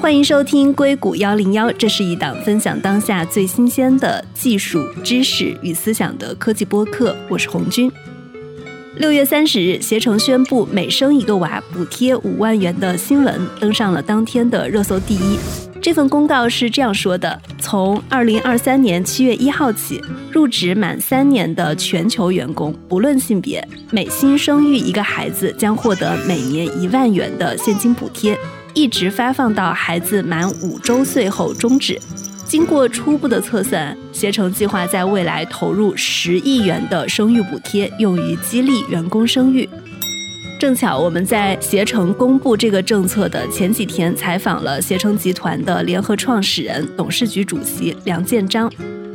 欢迎收听硅谷幺零幺，这是一档分享当下最新鲜的技术知识与思想的科技播客。我是红军。六月三十日，携程宣布每生一个娃补贴五万元的新闻登上了当天的热搜第一。这份公告是这样说的：从二零二三年七月一号起，入职满三年的全球员工，不论性别，每新生育一个孩子将获得每年一万元的现金补贴，一直发放到孩子满五周岁后终止。经过初步的测算，携程计划在未来投入十亿元的生育补贴，用于激励员工生育。正巧我们在携程公布这个政策的前几天，采访了携程集团的联合创始人、董事局主席梁建章，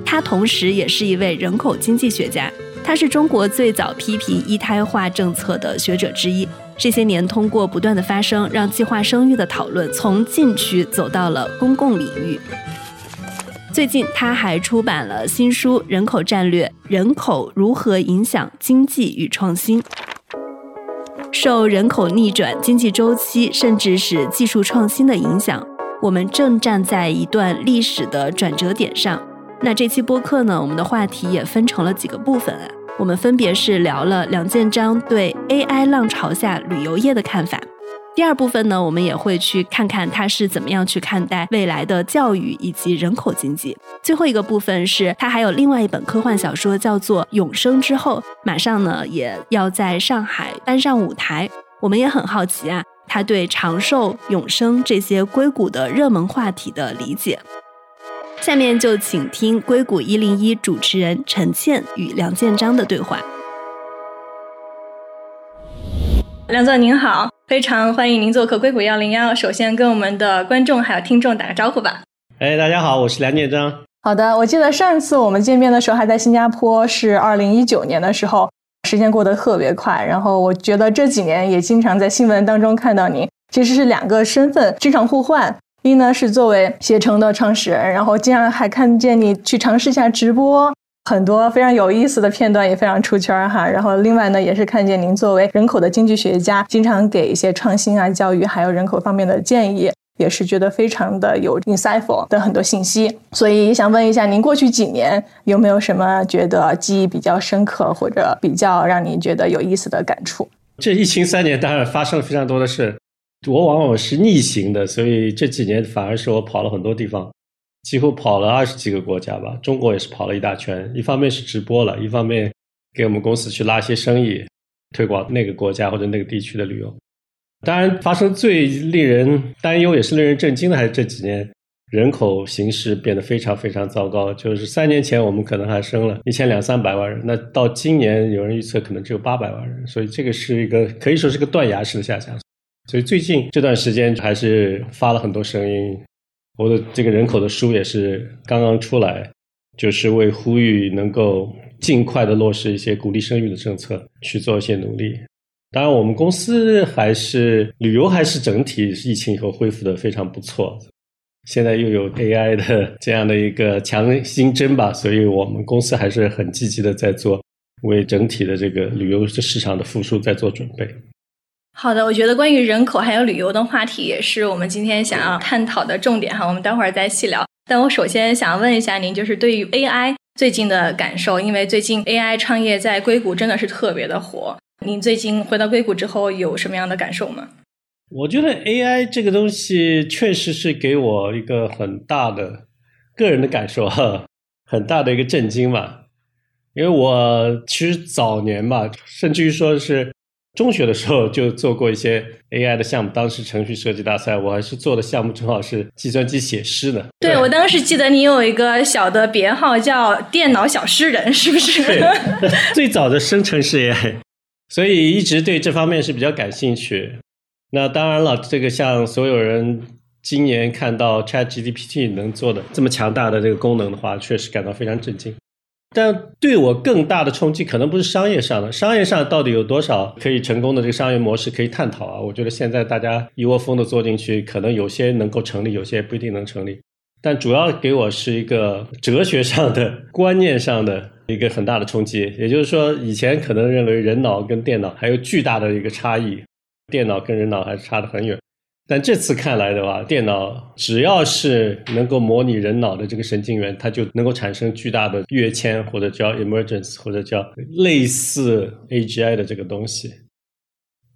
他同时也是一位人口经济学家，他是中国最早批评一胎化政策的学者之一。这些年，通过不断的发声，让计划生育的讨论从禁区走到了公共领域。最近，他还出版了新书《人口战略：人口如何影响经济与创新》。受人口逆转、经济周期，甚至是技术创新的影响，我们正站在一段历史的转折点上。那这期播客呢，我们的话题也分成了几个部分啊，我们分别是聊了梁建章对 AI 浪潮下旅游业的看法。第二部分呢，我们也会去看看他是怎么样去看待未来的教育以及人口经济。最后一个部分是他还有另外一本科幻小说叫做《永生之后》，马上呢也要在上海搬上舞台。我们也很好奇啊，他对长寿、永生这些硅谷的热门话题的理解。下面就请听硅谷一零一主持人陈倩与梁建章的对话。梁总您好。非常欢迎您做客硅谷幺零幺。首先跟我们的观众还有听众打个招呼吧。哎，大家好，我是梁建章。好的，我记得上次我们见面的时候还在新加坡，是二零一九年的时候，时间过得特别快。然后我觉得这几年也经常在新闻当中看到您，其实是两个身份经常互换。一呢是作为携程的创始人，然后经常还看见你去尝试一下直播。很多非常有意思的片段也非常出圈哈，然后另外呢，也是看见您作为人口的经济学家，经常给一些创新啊、教育还有人口方面的建议，也是觉得非常的有 insightful 的很多信息。所以想问一下，您过去几年有没有什么觉得记忆比较深刻或者比较让您觉得有意思的感触？这疫情三年当然发生了非常多的事，我往往是逆行的，所以这几年反而是我跑了很多地方。几乎跑了二十几个国家吧，中国也是跑了一大圈。一方面是直播了，一方面给我们公司去拉些生意，推广那个国家或者那个地区的旅游。当然，发生最令人担忧也是令人震惊的，还是这几年人口形势变得非常非常糟糕。就是三年前我们可能还生了一千两三百万人，那到今年有人预测可能只有八百万人，所以这个是一个可以说是个断崖式的下降。所以最近这段时间还是发了很多声音。我的这个人口的书也是刚刚出来，就是为呼吁能够尽快的落实一些鼓励生育的政策去做一些努力。当然，我们公司还是旅游还是整体疫情以后恢复的非常不错。现在又有 AI 的 这样的一个强心针吧，所以我们公司还是很积极的在做为整体的这个旅游市场的复苏在做准备。好的，我觉得关于人口还有旅游的话题也是我们今天想要探讨的重点哈。我们待会儿再细聊。但我首先想问一下您，就是对于 AI 最近的感受，因为最近 AI 创业在硅谷真的是特别的火。您最近回到硅谷之后有什么样的感受吗？我觉得 AI 这个东西确实是给我一个很大的个人的感受哈，很大的一个震惊吧。因为我其实早年吧，甚至于说是。中学的时候就做过一些 AI 的项目，当时程序设计大赛，我还是做的项目正好是计算机写诗的。对，我当时记得你有一个小的别号叫“电脑小诗人”，是不是？对，最早的生成式 AI，所以一直对这方面是比较感兴趣。那当然了，这个像所有人今年看到 ChatGPT 能做的这么强大的这个功能的话，确实感到非常震惊。但对我更大的冲击可能不是商业上的，商业上到底有多少可以成功的这个商业模式可以探讨啊？我觉得现在大家一窝蜂的做进去，可能有些能够成立，有些不一定能成立。但主要给我是一个哲学上的、观念上的一个很大的冲击。也就是说，以前可能认为人脑跟电脑还有巨大的一个差异，电脑跟人脑还是差得很远。但这次看来的话，电脑只要是能够模拟人脑的这个神经元，它就能够产生巨大的跃迁，或者叫 emergence，或者叫类似 AGI 的这个东西。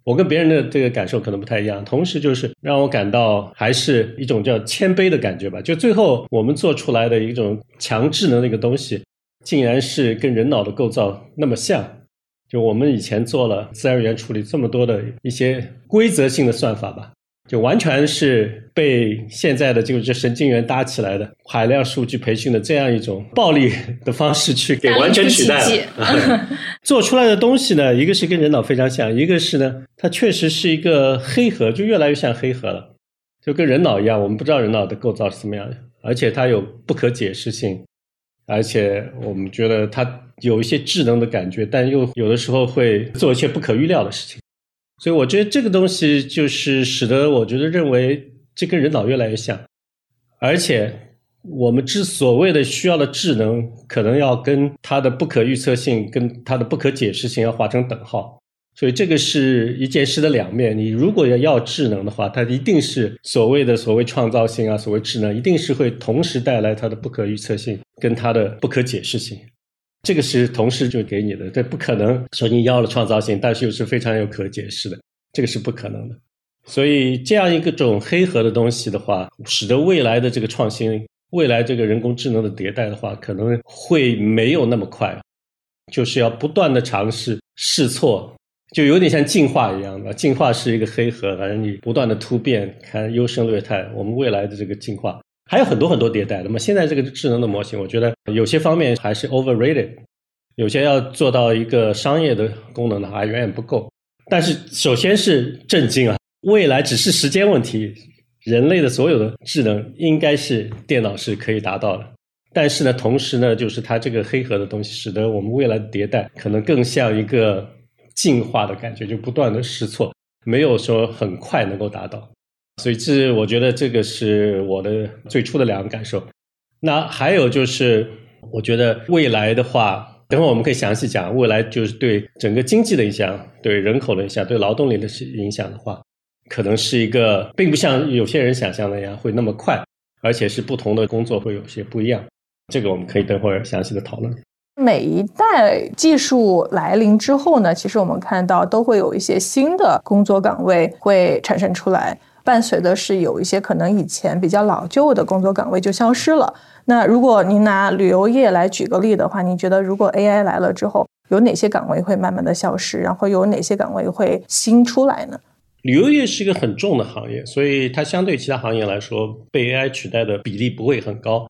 我跟别人的这个感受可能不太一样，同时就是让我感到还是一种叫谦卑的感觉吧。就最后我们做出来的一种强智能的一个东西，竟然是跟人脑的构造那么像。就我们以前做了自然语言处理这么多的一些规则性的算法吧。就完全是被现在的就是神经元搭起来的海量数据培训的这样一种暴力的方式去给完全取代了。做出来的东西呢，一个是跟人脑非常像，一个是呢，它确实是一个黑盒，就越来越像黑盒了，就跟人脑一样，我们不知道人脑的构造是怎么样的，而且它有不可解释性，而且我们觉得它有一些智能的感觉，但又有的时候会做一些不可预料的事情。所以我觉得这个东西就是使得我觉得认为这跟人脑越来越像，而且我们之所谓的需要的智能，可能要跟它的不可预测性、跟它的不可解释性要划成等号。所以这个是一件事的两面。你如果要要智能的话，它一定是所谓的所谓创造性啊，所谓智能，一定是会同时带来它的不可预测性跟它的不可解释性。这个是同事就给你的，这不可能说你要了创造性，但是又是非常有可解释的，这个是不可能的。所以这样一个种黑盒的东西的话，使得未来的这个创新，未来这个人工智能的迭代的话，可能会没有那么快，就是要不断的尝试试错，就有点像进化一样的。进化是一个黑盒，反正你不断的突变，看优胜劣汰。我们未来的这个进化。还有很多很多迭代。那么现在这个智能的模型，我觉得有些方面还是 overrated，有些要做到一个商业的功能的话，远远不够。但是首先是震惊啊，未来只是时间问题，人类的所有的智能应该是电脑是可以达到的。但是呢，同时呢，就是它这个黑盒的东西，使得我们未来的迭代可能更像一个进化的感觉，就不断的试错，没有说很快能够达到。所以这，我觉得这个是我的最初的两个感受。那还有就是，我觉得未来的话，等会我们可以详细讲。未来就是对整个经济的影响，对人口的影响，对劳动力的影响的话，可能是一个并不像有些人想象那样会那么快，而且是不同的工作会有些不一样。这个我们可以等会儿详细的讨论。每一代技术来临之后呢，其实我们看到都会有一些新的工作岗位会产生出来。伴随的是有一些可能以前比较老旧的工作岗位就消失了。那如果您拿旅游业来举个例的话，您觉得如果 AI 来了之后，有哪些岗位会慢慢的消失，然后有哪些岗位会新出来呢？旅游业是一个很重的行业，所以它相对其他行业来说，被 AI 取代的比例不会很高。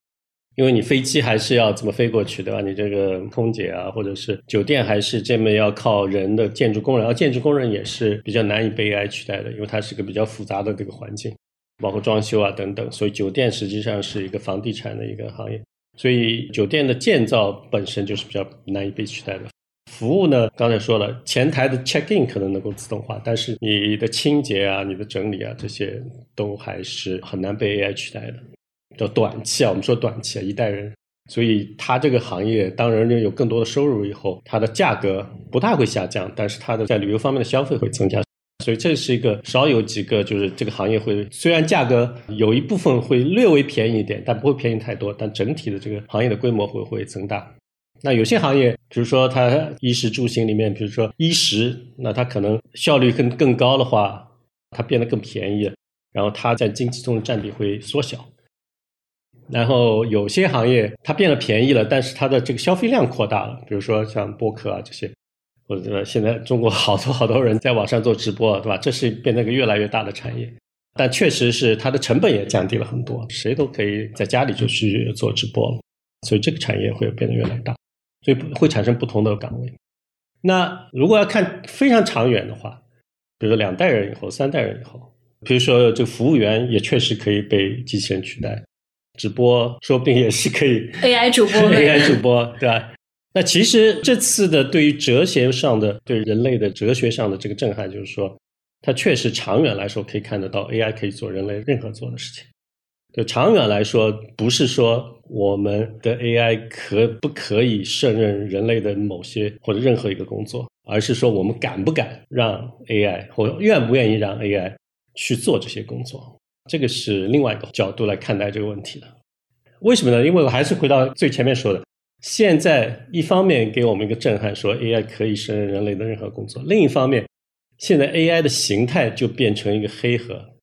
因为你飞机还是要怎么飞过去，对吧？你这个空姐啊，或者是酒店，还是这边要靠人的建筑工人，而建筑工人也是比较难以被 AI 取代的，因为它是个比较复杂的这个环境，包括装修啊等等。所以酒店实际上是一个房地产的一个行业，所以酒店的建造本身就是比较难以被取代的。服务呢，刚才说了，前台的 check in 可能能够自动化，但是你的清洁啊、你的整理啊这些都还是很难被 AI 取代的。叫短期啊，我们说短期啊，一代人，所以它这个行业当人有更多的收入以后，它的价格不太会下降，但是它的在旅游方面的消费会增加，所以这是一个少有几个，就是这个行业会虽然价格有一部分会略微便宜一点，但不会便宜太多，但整体的这个行业的规模会会增大。那有些行业，比如说它衣食住行里面，比如说衣食，那它可能效率更更高的话，它变得更便宜，然后它在经济中的占比会缩小。然后有些行业它变得便宜了，但是它的这个消费量扩大了，比如说像播客啊这些，或者现在中国好多好多人在网上做直播，对吧？这是变成一个越来越大的产业，但确实是它的成本也降低了很多，谁都可以在家里就去做直播了，所以这个产业会变得越来越大，所以会产生不同的岗位。那如果要看非常长远的话，比如说两代人以后、三代人以后，比如说这个服务员也确实可以被机器人取代。直播说不定也是可以 AI 主播，AI 主播对吧？那其实这次的对于哲学上的、对人类的哲学上的这个震撼，就是说，它确实长远来说可以看得到 AI 可以做人类任何做的事情。就长远来说，不是说我们的 AI 可不可以胜任人类的某些或者任何一个工作，而是说我们敢不敢让 AI 或愿不愿意让 AI 去做这些工作。这个是另外一个角度来看待这个问题的。为什么呢？因为我还是回到最前面说的，现在一方面给我们一个震撼，说 AI 可以胜任人类的任何工作；另一方面，现在 AI 的形态就变成一个黑盒，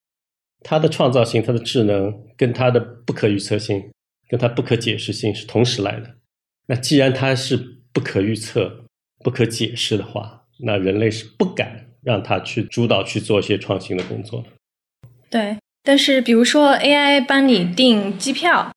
它的创造性、它的智能跟它的不可预测性、跟它不可解释性是同时来的。那既然它是不可预测、不可解释的话，那人类是不敢让它去主导去做一些创新的工作的。对，但是比如说 AI 帮你订机票。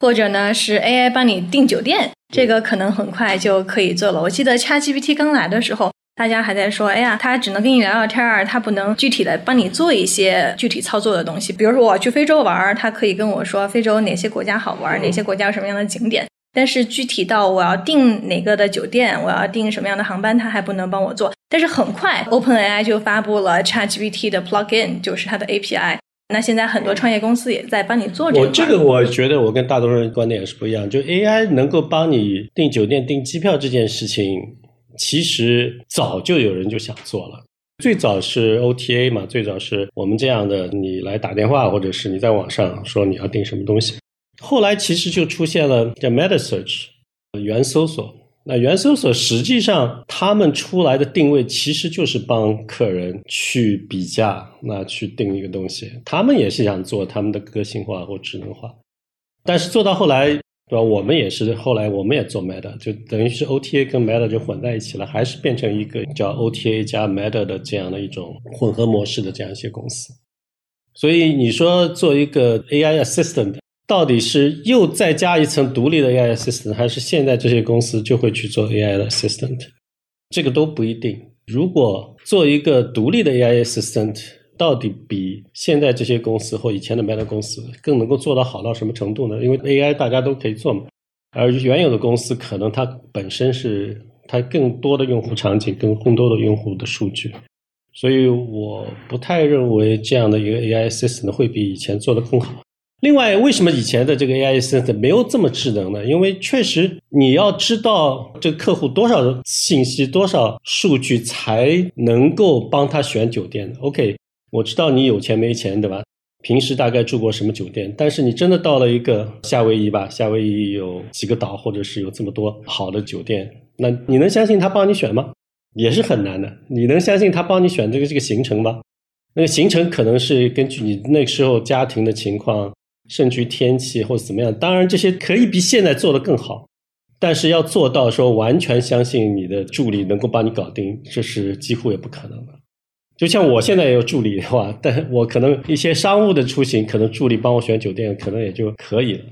或者呢，是 AI 帮你订酒店，这个可能很快就可以做了。我记得 ChatGPT 刚来的时候，大家还在说，哎呀，它只能跟你聊聊天儿，它不能具体的帮你做一些具体操作的东西。比如说我去非洲玩，他可以跟我说非洲哪些国家好玩，哪些国家有什么样的景点。但是具体到我要订哪个的酒店，我要订什么样的航班，他还不能帮我做。但是很快，OpenAI 就发布了 ChatGPT 的 Plugin，就是它的 API。那现在很多创业公司也在帮你做这个。我这个我觉得我跟大多数人观点也是不一样。就 AI 能够帮你订酒店、订机票这件事情，其实早就有人就想做了。最早是 OTA 嘛，最早是我们这样的，你来打电话，或者是你在网上说你要订什么东西。后来其实就出现了叫 Meta Search，原搜索。那原搜索实际上他们出来的定位其实就是帮客人去比价，那去定一个东西。他们也是想做他们的个性化或智能化，但是做到后来，对吧？我们也是后来我们也做 Meta，就等于是 OTA 跟 Meta 就混在一起了，还是变成一个叫 OTA 加 Meta 的这样的一种混合模式的这样一些公司。所以你说做一个 AI assistant。到底是又再加一层独立的 AI assistant，还是现在这些公司就会去做 AI 的 assistant？这个都不一定。如果做一个独立的 AI assistant，到底比现在这些公司或以前的 Meta 公司更能够做到好到什么程度呢？因为 AI 大家都可以做嘛，而原有的公司可能它本身是它更多的用户场景，跟更多的用户的数据，所以我不太认为这样的一个 AI assistant 会比以前做的更好。另外，为什么以前的这个 AI assistant 没有这么智能呢？因为确实你要知道这个客户多少信息、多少数据才能够帮他选酒店。OK，我知道你有钱没钱，对吧？平时大概住过什么酒店？但是你真的到了一个夏威夷吧，夏威夷有几个岛，或者是有这么多好的酒店，那你能相信他帮你选吗？也是很难的。你能相信他帮你选这个这个行程吗？那个行程可能是根据你那时候家庭的情况。甚至于天气或者怎么样，当然这些可以比现在做的更好，但是要做到说完全相信你的助理能够帮你搞定，这是几乎也不可能的。就像我现在也有助理的话，但我可能一些商务的出行，可能助理帮我选酒店，可能也就可以了。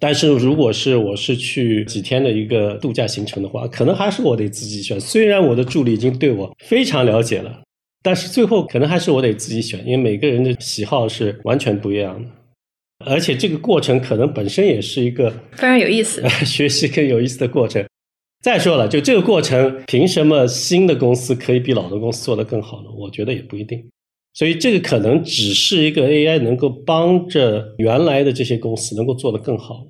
但是如果是我是去几天的一个度假行程的话，可能还是我得自己选。虽然我的助理已经对我非常了解了，但是最后可能还是我得自己选，因为每个人的喜好是完全不一样的。而且这个过程可能本身也是一个非常有意思、学习更有意思的过程。再说了，就这个过程，凭什么新的公司可以比老的公司做得更好呢？我觉得也不一定。所以这个可能只是一个 AI 能够帮着原来的这些公司能够做得更好。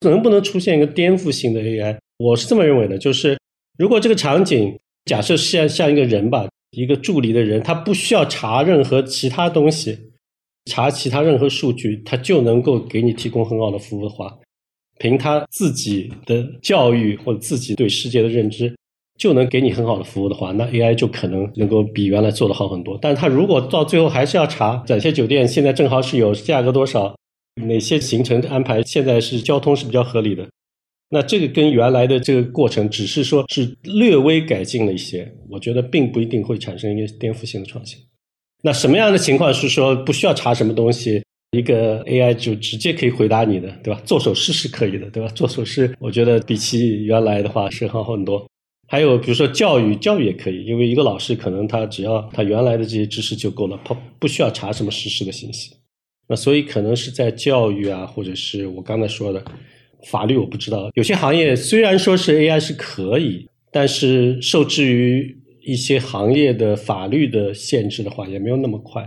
能不能出现一个颠覆性的 AI？我是这么认为的，就是如果这个场景假设像像一个人吧，一个助理的人，他不需要查任何其他东西。查其他任何数据，它就能够给你提供很好的服务的话，凭他自己的教育或者自己对世界的认知，就能给你很好的服务的话，那 AI 就可能能够比原来做的好很多。但是他如果到最后还是要查哪些酒店现在正好是有价格多少，哪些行程安排现在是交通是比较合理的，那这个跟原来的这个过程只是说是略微改进了一些，我觉得并不一定会产生一个颠覆性的创新。那什么样的情况是说不需要查什么东西，一个 AI 就直接可以回答你的，对吧？做手势是可以的，对吧？做手势，我觉得比起原来的话是好很多。还有比如说教育，教育也可以，因为一个老师可能他只要他原来的这些知识就够了，他不需要查什么实时的信息。那所以可能是在教育啊，或者是我刚才说的法律，我不知道。有些行业虽然说是 AI 是可以，但是受制于。一些行业的法律的限制的话，也没有那么快，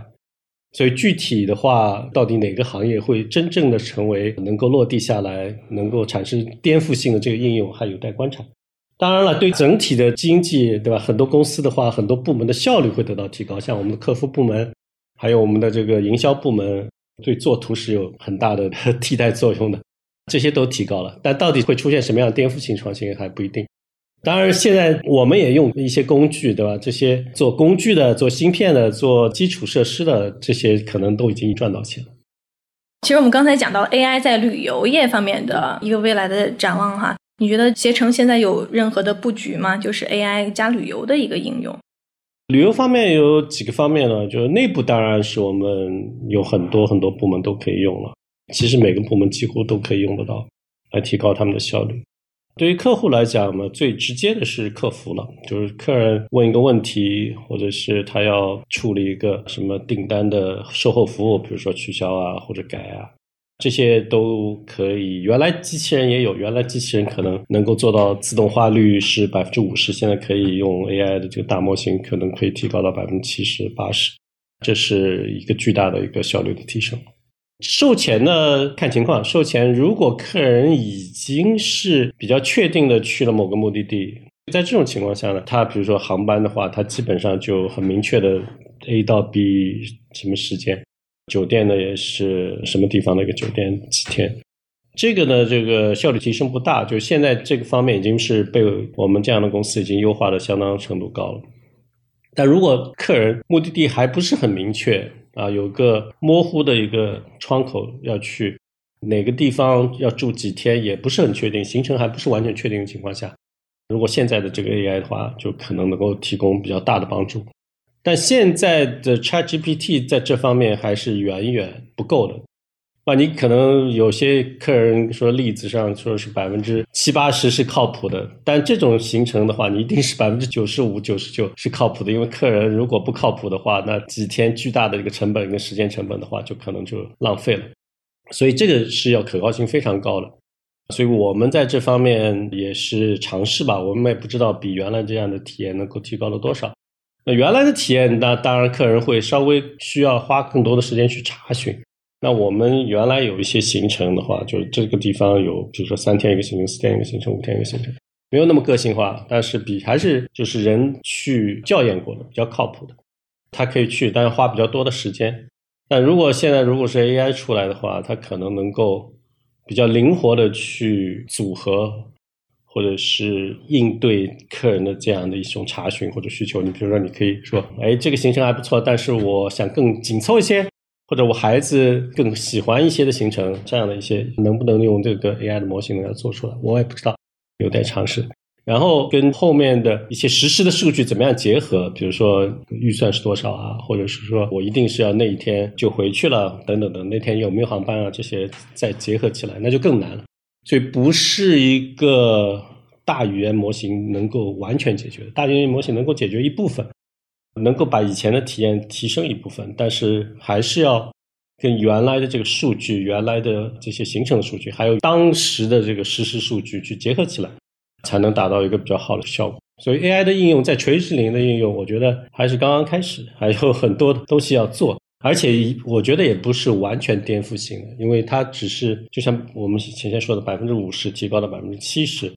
所以具体的话，到底哪个行业会真正的成为能够落地下来、能够产生颠覆性的这个应用，还有待观察。当然了，对整体的经济，对吧？很多公司的话，很多部门的效率会得到提高，像我们的客服部门，还有我们的这个营销部门对做图是有很大的 替代作用的，这些都提高了。但到底会出现什么样颠覆性创新还不一定。当然，现在我们也用一些工具，对吧？这些做工具的、做芯片的、做基础设施的，这些可能都已经赚到钱了。其实我们刚才讲到 AI 在旅游业方面的一个未来的展望哈，你觉得携程现在有任何的布局吗？就是 AI 加旅游的一个应用。旅游方面有几个方面呢？就是内部当然是我们有很多很多部门都可以用了，其实每个部门几乎都可以用得到，来提高他们的效率。对于客户来讲呢，最直接的是客服了，就是客人问一个问题，或者是他要处理一个什么订单的售后服务，比如说取消啊或者改啊，这些都可以。原来机器人也有，原来机器人可能能够做到自动化率是百分之五十，现在可以用 AI 的这个大模型，可能可以提高到百分之七十八十，这是一个巨大的一个效率的提升。售前呢，看情况。售前如果客人已经是比较确定的去了某个目的地，在这种情况下呢，他比如说航班的话，他基本上就很明确的 A 到 B 什么时间，酒店呢也是什么地方的一个酒店几天。这个呢，这个效率提升不大，就现在这个方面已经是被我们这样的公司已经优化的相当程度高了。但如果客人目的地还不是很明确。啊，有个模糊的一个窗口要去哪个地方要住几天，也不是很确定，行程还不是完全确定的情况下，如果现在的这个 AI 的话，就可能能够提供比较大的帮助。但现在的 ChatGPT 在这方面还是远远不够的。啊，你可能有些客人说例子上说是百分之七八十是靠谱的，但这种行程的话，你一定是百分之九十五、九十九是靠谱的，因为客人如果不靠谱的话，那几天巨大的一个成本跟时间成本的话，就可能就浪费了。所以这个是要可靠性非常高的，所以我们在这方面也是尝试吧，我们也不知道比原来这样的体验能够提高了多少。那原来的体验，那当然客人会稍微需要花更多的时间去查询。那我们原来有一些行程的话，就是这个地方有，比如说三天一个行程，四天一个行程，五天一个行程，没有那么个性化，但是比还是就是人去校验过的，比较靠谱的，他可以去，但是花比较多的时间。但如果现在如果是 AI 出来的话，它可能能够比较灵活的去组合，或者是应对客人的这样的一种查询或者需求。你比如说，你可以说，哎，这个行程还不错，但是我想更紧凑一些。或者我孩子更喜欢一些的行程，这样的一些能不能用这个 AI 的模型能够做出来，我也不知道，有待尝试。然后跟后面的一些实时的数据怎么样结合，比如说预算是多少啊，或者是说我一定是要那一天就回去了，等等等，那天有没有航班啊，这些再结合起来，那就更难了。所以不是一个大语言模型能够完全解决的，大语言模型能够解决一部分。能够把以前的体验提升一部分，但是还是要跟原来的这个数据、原来的这些形成的数据，还有当时的这个实时数据去结合起来，才能达到一个比较好的效果。所以 AI 的应用在垂直领域的应用，我觉得还是刚刚开始，还有很多东西要做。而且我觉得也不是完全颠覆性的，因为它只是就像我们前面说的，百分之五十提高到百分之七十，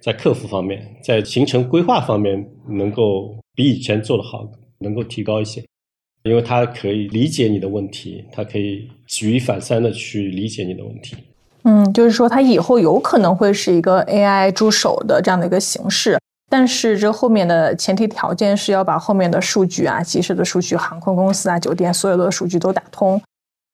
在客服方面，在行程规划方面能够比以前做得好。能够提高一些，因为它可以理解你的问题，它可以举一反三的去理解你的问题。嗯，就是说它以后有可能会是一个 AI 助手的这样的一个形式，但是这后面的前提条件是要把后面的数据啊、及时的数据、航空公司啊、酒店所有的数据都打通，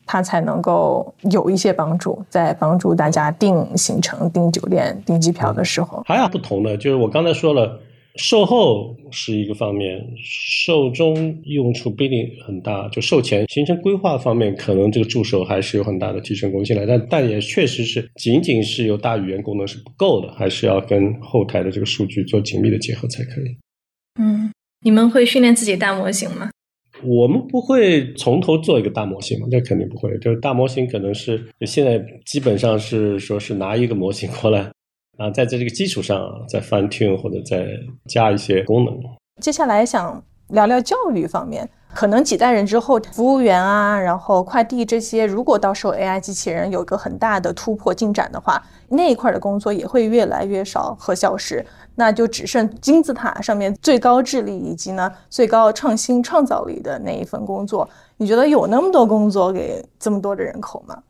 它才能够有一些帮助，在帮助大家订行程、订酒店、订机票的时候。还有不同的，就是我刚才说了。售后是一个方面，售中用处不一定很大。就售前行程规划方面，可能这个助手还是有很大的提升贡献的。但但也确实是，仅仅是有大语言功能是不够的，还是要跟后台的这个数据做紧密的结合才可以。嗯，你们会训练自己大模型吗？我们不会从头做一个大模型嘛？这肯定不会。就是大模型可能是现在基本上是说是拿一个模型过来。啊，在这这个基础上再 fine tune 或者再加一些功能。接下来想聊聊教育方面，可能几代人之后，服务员啊，然后快递这些，如果到时候 AI 机器人有个很大的突破进展的话，那一块的工作也会越来越少和消失，那就只剩金字塔上面最高智力以及呢最高创新创造力的那一份工作。你觉得有那么多工作给这么多的人口吗？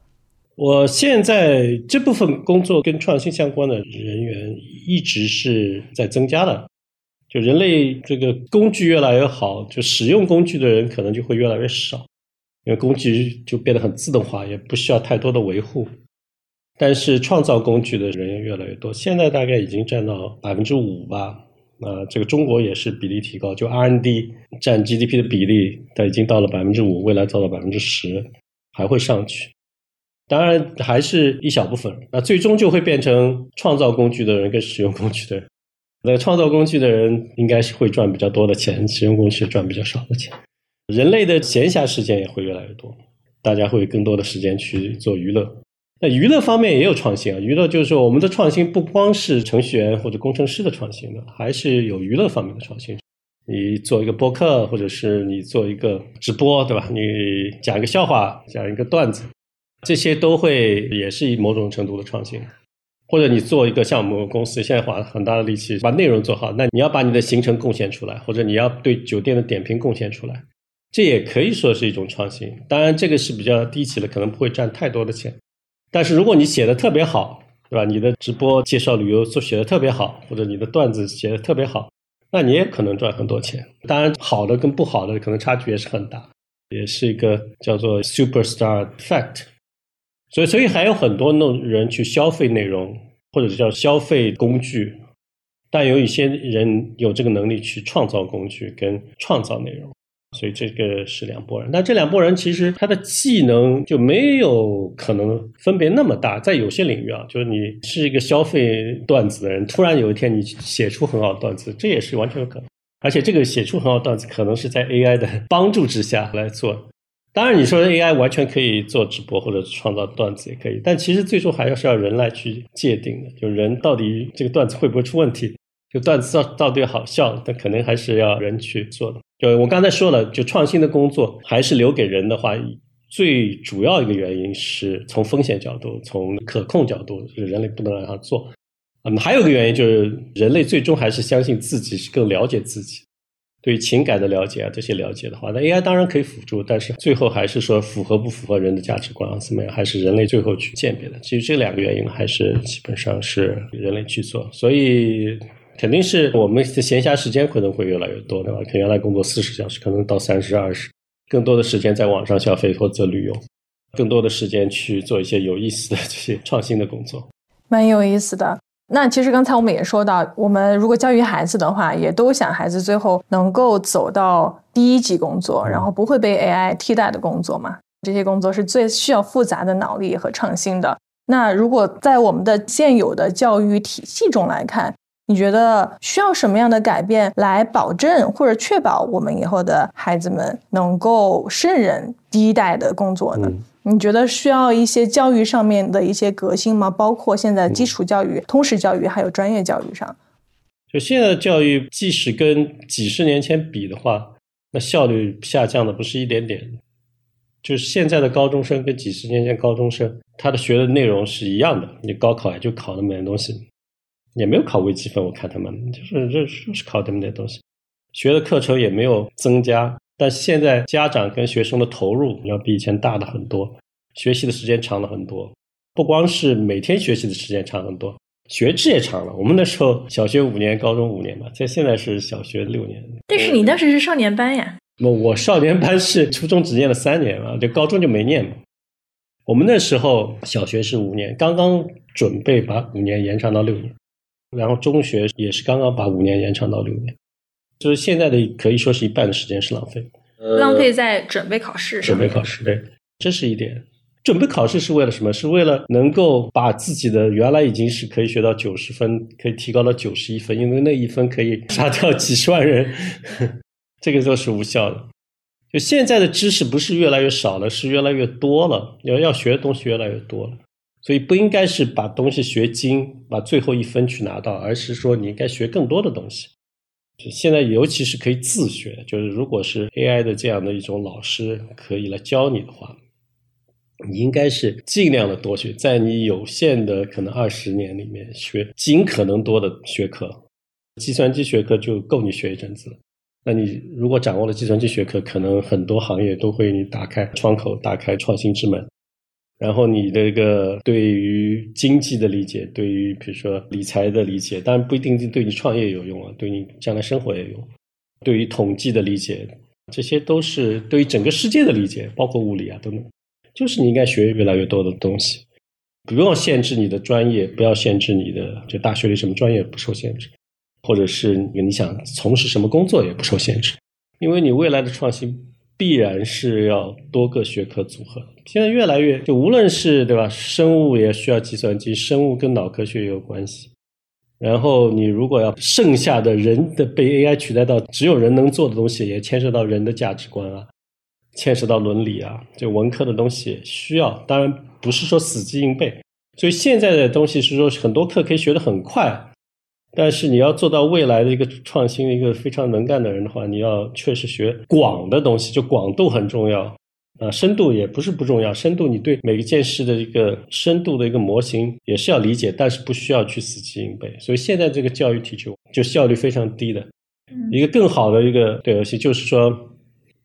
我现在这部分工作跟创新相关的人员一直是在增加的。就人类这个工具越来越好，就使用工具的人可能就会越来越少，因为工具就变得很自动化，也不需要太多的维护。但是创造工具的人员越来越多，现在大概已经占到百分之五吧。啊，这个中国也是比例提高，就 R&D 占 GDP 的比例，它已经到了百分之五，未来做到百分之十，还会上去。当然还是一小部分，那最终就会变成创造工具的人跟使用工具的人。那创造工具的人应该是会赚比较多的钱，使用工具赚比较少的钱。人类的闲暇时间也会越来越多，大家会有更多的时间去做娱乐。那娱乐方面也有创新啊，娱乐就是说我们的创新不光是程序员或者工程师的创新的，还是有娱乐方面的创新。你做一个播客，或者是你做一个直播，对吧？你讲一个笑话，讲一个段子，这些都会也是某种程度的创新。或者你做一个项目公司，现在花很大的力气把内容做好，那你要把你的行程贡献出来，或者你要对酒店的点评贡献出来，这也可以说是一种创新。当然，这个是比较低级的，可能不会赚太多的钱。但是如果你写的特别好，对吧？你的直播介绍旅游做写的特别好，或者你的段子写的特别好，那你也可能赚很多钱。当然，好的跟不好的可能差距也是很大，也是一个叫做 superstar fact。所以，所以还有很多那种人去消费内容，或者叫消费工具，但有一些人有这个能力去创造工具跟创造内容，所以这个是两拨人。那这两拨人其实他的技能就没有可能分别那么大，在有些领域啊，就是你是一个消费段子的人，突然有一天你写出很好的段子，这也是完全有可能。而且这个写出很好段子，可能是在 AI 的 帮助之下来做。当然，你说 AI 完全可以做直播或者创造段子也可以，但其实最终还要是要人来去界定的。就人到底这个段子会不会出问题，就段子到到底好笑，那可能还是要人去做的。就我刚才说了，就创新的工作还是留给人的话，最主要一个原因是从风险角度、从可控角度，就是人类不能让他做。嗯，还有个原因就是人类最终还是相信自己是更了解自己。对于情感的了解啊，这些了解的话，那 AI 当然可以辅助，但是最后还是说符合不符合人的价值观啊，怎么样，还是人类最后去鉴别的。其实这两个原因还是基本上是人类去做，所以肯定是我们的闲暇时间可能会越来越多，对吧？可能原来工作四十小时，可能到三十、二十，更多的时间在网上消费或者旅游，更多的时间去做一些有意思的这些创新的工作，蛮有意思的。那其实刚才我们也说到，我们如果教育孩子的话，也都想孩子最后能够走到第一级工作，然后不会被 AI 替代的工作嘛？这些工作是最需要复杂的脑力和创新的。那如果在我们的现有的教育体系中来看，你觉得需要什么样的改变来保证或者确保我们以后的孩子们能够胜任第一代的工作呢？你觉得需要一些教育上面的一些革新吗？包括现在基础教育、通识教育还有专业教育上。就现在的教育，即使跟几十年前比的话，那效率下降的不是一点点。就是现在的高中生跟几十年前高中生，他的学的内容是一样的。你高考也就考那么点东西，也没有考微积分。我看他们就是就是考那么点东西，学的课程也没有增加。但现在家长跟学生的投入要比以前大的很多，学习的时间长了很多，不光是每天学习的时间长很多，学制也长了。我们那时候小学五年，高中五年嘛，在现在是小学六年。但是你当时是少年班呀？我我少年班是初中只念了三年嘛，就高中就没念嘛。我们那时候小学是五年，刚刚准备把五年延长到六年，然后中学也是刚刚把五年延长到六年。就是现在的可以说是一半的时间是浪费，浪费在准备考试上准备考试，对，这是一点。准备考试是为了什么？是为了能够把自己的原来已经是可以学到九十分，可以提高到九十一分，因为那一分可以杀掉 几十万人，这个都是无效的。就现在的知识不是越来越少了，是越来越多了，要要学的东西越来越多了，所以不应该是把东西学精，把最后一分去拿到，而是说你应该学更多的东西。就现在尤其是可以自学，就是如果是 AI 的这样的一种老师可以来教你的话，你应该是尽量的多学，在你有限的可能二十年里面学尽可能多的学科，计算机学科就够你学一阵子。那你如果掌握了计算机学科，可能很多行业都会你打开窗口，打开创新之门。然后你的一个对于经济的理解，对于比如说理财的理解，当然不一定对你创业有用啊，对你将来生活也有用。对于统计的理解，这些都是对于整个世界的理解，包括物理啊等等，就是你应该学越来越多的东西。不用限制你的专业，不要限制你的就大学里什么专业不受限制，或者是你想从事什么工作也不受限制，因为你未来的创新。必然是要多个学科组合。现在越来越，就无论是对吧，生物也需要计算机，生物跟脑科学也有关系。然后你如果要剩下的人的被 AI 取代到只有人能做的东西，也牵涉到人的价值观啊，牵涉到伦理啊，就文科的东西需要。当然不是说死记硬背，所以现在的东西是说很多课可以学得很快。但是你要做到未来的一个创新、一个非常能干的人的话，你要确实学广的东西，就广度很重要啊，深度也不是不重要。深度你对每一件事的一个深度的一个模型也是要理解，但是不需要去死记硬背。所以现在这个教育体系就效率非常低的，一个更好的一个对游戏就是说。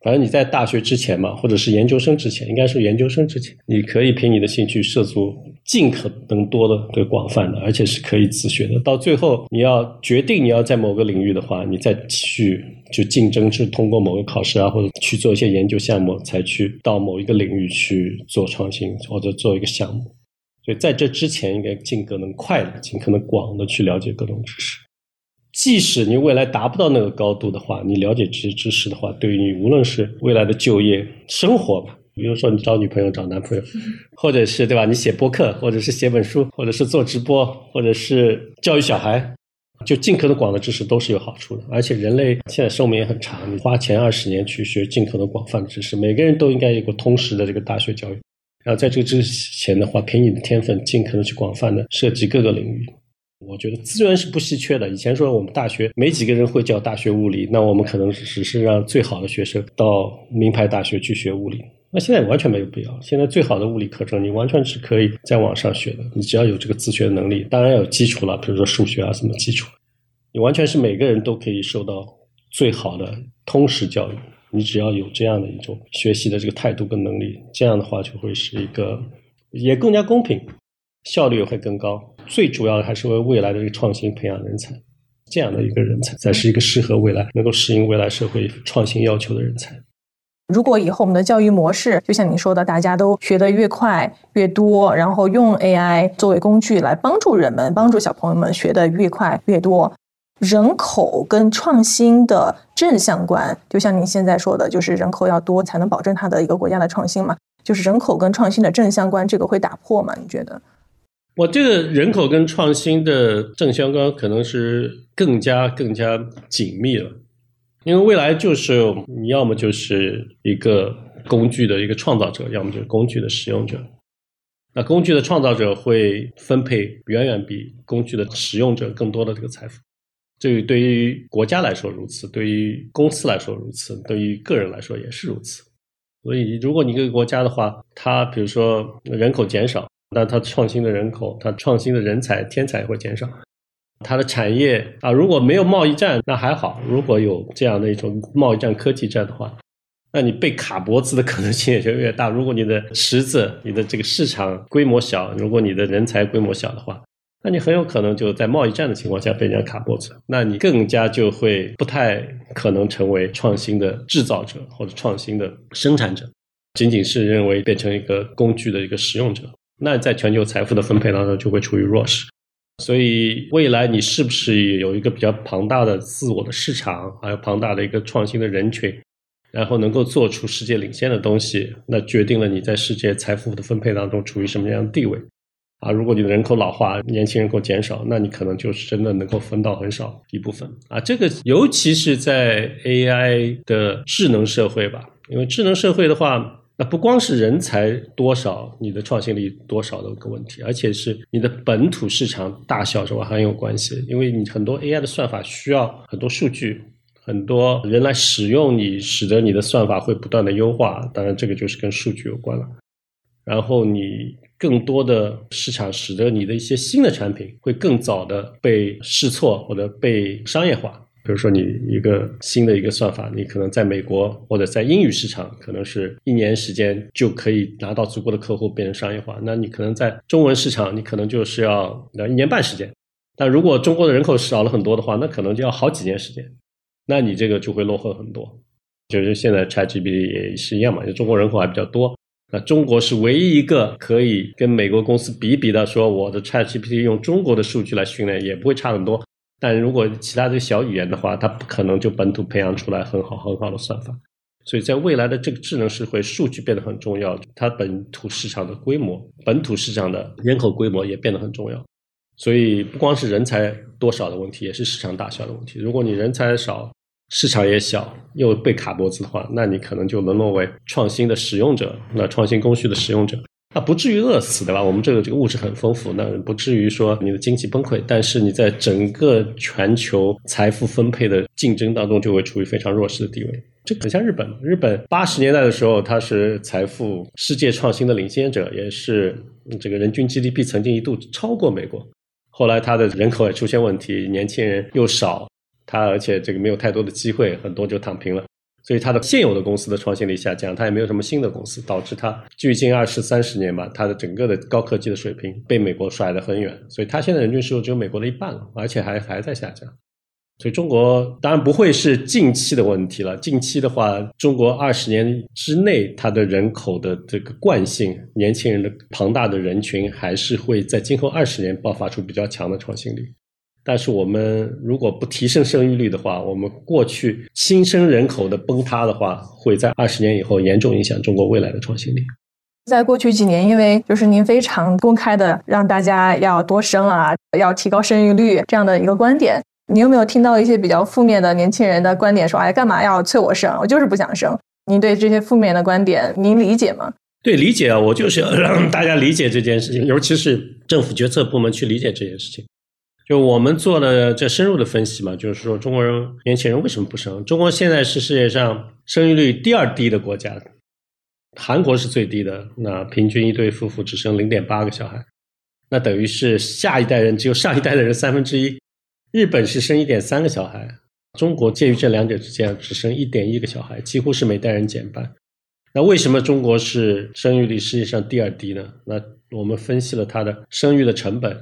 反正你在大学之前嘛，或者是研究生之前，应该是研究生之前，你可以凭你的兴趣涉足尽可能多的、对广泛的，而且是可以自学的。到最后，你要决定你要在某个领域的话，你再去就竞争，是通过某个考试啊，或者去做一些研究项目，才去到某一个领域去做创新或者做一个项目。所以在这之前，应该尽可能快的、尽可能广的去了解各种知识。即使你未来达不到那个高度的话，你了解这些知识的话，对于你无论是未来的就业、生活吧，比如说你找女朋友、找男朋友，或者是对吧？你写播客，或者是写本书，或者是做直播，或者是教育小孩，就尽可能广的知识都是有好处的。而且人类现在寿命也很长，你花前二十年去学尽可能广泛的知识，每个人都应该有个通识的这个大学教育。然后在这个之前的话，凭你的天分，尽可能去广泛的涉及各个领域。我觉得资源是不稀缺的。以前说我们大学没几个人会教大学物理，那我们可能只是让最好的学生到名牌大学去学物理。那现在完全没有必要。现在最好的物理课程，你完全是可以在网上学的。你只要有这个自学能力，当然要有基础了，比如说数学啊什么基础，你完全是每个人都可以受到最好的通识教育。你只要有这样的一种学习的这个态度跟能力，这样的话就会是一个也更加公平，效率也会更高。最主要的还是为未来的一个创新培养人才，这样的一个人才才是一个适合未来、能够适应未来社会创新要求的人才。如果以后我们的教育模式，就像你说的，大家都学得越快越多，然后用 AI 作为工具来帮助人们、帮助小朋友们学得越快越多，人口跟创新的正相关，就像您现在说的，就是人口要多才能保证它的一个国家的创新嘛？就是人口跟创新的正相关，这个会打破吗？你觉得？我这个人口跟创新的正相关，可能是更加更加紧密了，因为未来就是你要么就是一个工具的一个创造者，要么就是工具的使用者。那工具的创造者会分配远远比工具的使用者更多的这个财富，这对于国家来说如此，对于公司来说如此，对于个人来说也是如此。所以，如果你一个国家的话，它比如说人口减少。那它创新的人口，它创新的人才、天才会减少。它的产业啊，如果没有贸易战，那还好；如果有这样的一种贸易战、科技战的话，那你被卡脖子的可能性也就越大。如果你的池子、你的这个市场规模小，如果你的人才规模小的话，那你很有可能就在贸易战的情况下被人家卡脖子。那你更加就会不太可能成为创新的制造者或者创新的生产者，仅仅是认为变成一个工具的一个使用者。那在全球财富的分配当中就会处于弱势，所以未来你是不是有一个比较庞大的自我的市场，还有庞大的一个创新的人群，然后能够做出世界领先的东西，那决定了你在世界财富的分配当中处于什么样的地位。啊，如果你的人口老化，年轻人口减少，那你可能就是真的能够分到很少一部分。啊，这个尤其是在 AI 的智能社会吧，因为智能社会的话。那不光是人才多少，你的创新力多少的一个问题，而且是你的本土市场大小是吧很有关系。因为你很多 AI 的算法需要很多数据，很多人来使用你，使得你的算法会不断的优化。当然，这个就是跟数据有关了。然后你更多的市场，使得你的一些新的产品会更早的被试错或者被商业化。比如说，你一个新的一个算法，你可能在美国或者在英语市场，可能是一年时间就可以拿到足够的客户变成商业化。那你可能在中文市场，你可能就是要要一年半时间。但如果中国的人口少了很多的话，那可能就要好几年时间。那你这个就会落后很多。就是现在 ChatGPT 也是一样嘛，就中国人口还比较多。那中国是唯一一个可以跟美国公司比比的，说我的 ChatGPT 用中国的数据来训练，也不会差很多。但如果其他的小语言的话，它不可能就本土培养出来很好很好的算法。所以在未来的这个智能社会，数据变得很重要，它本土市场的规模、本土市场的人口规模也变得很重要。所以不光是人才多少的问题，也是市场大小的问题。如果你人才少，市场也小，又被卡脖子的话，那你可能就沦落为创新的使用者，那创新工序的使用者。啊，不至于饿死，对吧？我们这个这个物质很丰富，那不至于说你的经济崩溃。但是你在整个全球财富分配的竞争当中，就会处于非常弱势的地位。这很像日本，日本八十年代的时候，它是财富世界创新的领先者，也是这个人均 GDP 曾经一度超过美国。后来它的人口也出现问题，年轻人又少，它而且这个没有太多的机会，很多就躺平了。所以它的现有的公司的创新力下降，它也没有什么新的公司，导致它距今二十三十年吧，它的整个的高科技的水平被美国甩得很远。所以它现在人均收入只有美国的一半了，而且还还在下降。所以中国当然不会是近期的问题了。近期的话，中国二十年之内它的人口的这个惯性，年轻人的庞大的人群，还是会在今后二十年爆发出比较强的创新力。但是我们如果不提升生育率的话，我们过去新生人口的崩塌的话，会在二十年以后严重影响中国未来的创新力。在过去几年，因为就是您非常公开的让大家要多生啊，要提高生育率这样的一个观点，你有没有听到一些比较负面的年轻人的观点，说哎，干嘛要催我生？我就是不想生。您对这些负面的观点，您理解吗？对，理解啊，我就是要让大家理解这件事情，尤其是政府决策部门去理解这件事情。就我们做了这深入的分析嘛，就是说中国人年轻人为什么不生？中国现在是世界上生育率第二低的国家，韩国是最低的，那平均一对夫妇只生零点八个小孩，那等于是下一代人只有上一代的人三分之一。日本是生一点三个小孩，中国介于这两者之间，只生一点一个小孩，几乎是每代人减半。那为什么中国是生育率世界上第二低呢？那我们分析了它的生育的成本。